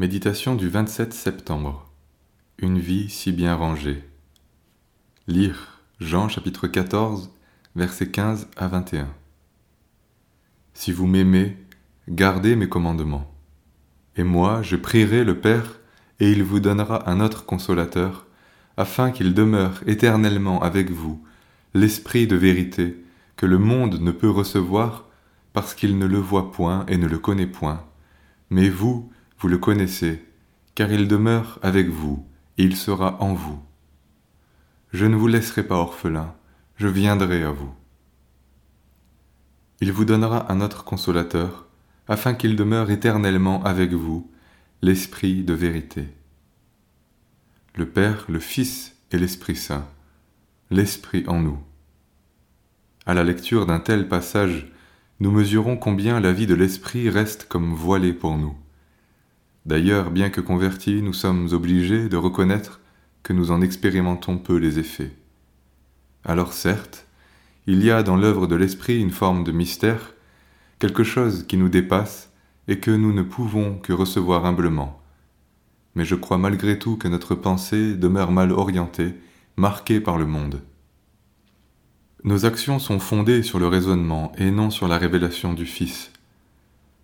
Méditation du 27 septembre. Une vie si bien rangée. Lire Jean chapitre 14, versets 15 à 21. Si vous m'aimez, gardez mes commandements. Et moi, je prierai le Père, et il vous donnera un autre consolateur, afin qu'il demeure éternellement avec vous, l'Esprit de vérité, que le monde ne peut recevoir, parce qu'il ne le voit point et ne le connaît point. Mais vous, vous le connaissez, car il demeure avec vous, et il sera en vous. Je ne vous laisserai pas orphelin, je viendrai à vous. Il vous donnera un autre consolateur, afin qu'il demeure éternellement avec vous, l'Esprit de vérité. Le Père, le Fils et l'Esprit Saint, l'Esprit en nous. À la lecture d'un tel passage, nous mesurons combien la vie de l'Esprit reste comme voilée pour nous. D'ailleurs, bien que convertis, nous sommes obligés de reconnaître que nous en expérimentons peu les effets. Alors certes, il y a dans l'œuvre de l'Esprit une forme de mystère, quelque chose qui nous dépasse et que nous ne pouvons que recevoir humblement. Mais je crois malgré tout que notre pensée demeure mal orientée, marquée par le monde. Nos actions sont fondées sur le raisonnement et non sur la révélation du Fils.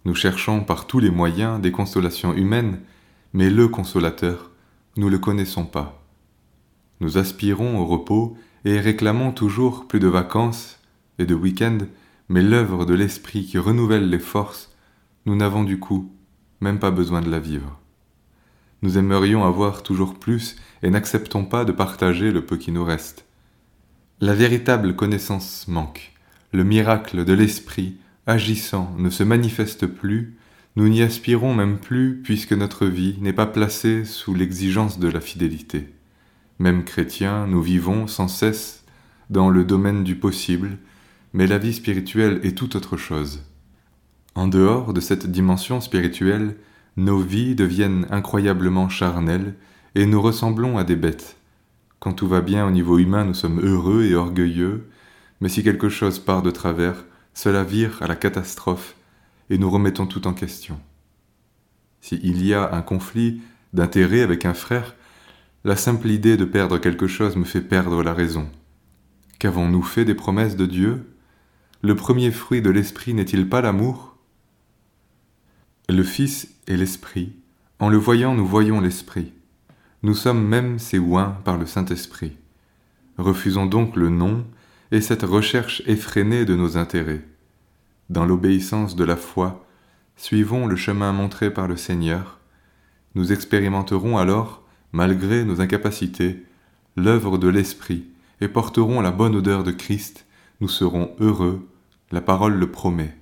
Nous cherchons par tous les moyens des consolations humaines, mais le consolateur, nous le connaissons pas. Nous aspirons au repos et réclamons toujours plus de vacances et de week-ends, mais l'œuvre de l'esprit qui renouvelle les forces, nous n'avons du coup même pas besoin de la vivre. Nous aimerions avoir toujours plus et n'acceptons pas de partager le peu qui nous reste. La véritable connaissance manque, le miracle de l'esprit agissant ne se manifeste plus, nous n'y aspirons même plus puisque notre vie n'est pas placée sous l'exigence de la fidélité. Même chrétiens, nous vivons sans cesse dans le domaine du possible, mais la vie spirituelle est tout autre chose. En dehors de cette dimension spirituelle, nos vies deviennent incroyablement charnelles et nous ressemblons à des bêtes. Quand tout va bien au niveau humain, nous sommes heureux et orgueilleux, mais si quelque chose part de travers, cela vire à la catastrophe et nous remettons tout en question. S'il y a un conflit d'intérêt avec un frère, la simple idée de perdre quelque chose me fait perdre la raison. Qu'avons-nous fait des promesses de Dieu? Le premier fruit de l'Esprit n'est-il pas l'amour? Le Fils est l'Esprit. En le voyant, nous voyons l'Esprit. Nous sommes même ses par le Saint-Esprit. Refusons donc le nom et cette recherche effrénée de nos intérêts. Dans l'obéissance de la foi, suivons le chemin montré par le Seigneur. Nous expérimenterons alors, malgré nos incapacités, l'œuvre de l'Esprit et porterons la bonne odeur de Christ. Nous serons heureux, la parole le promet.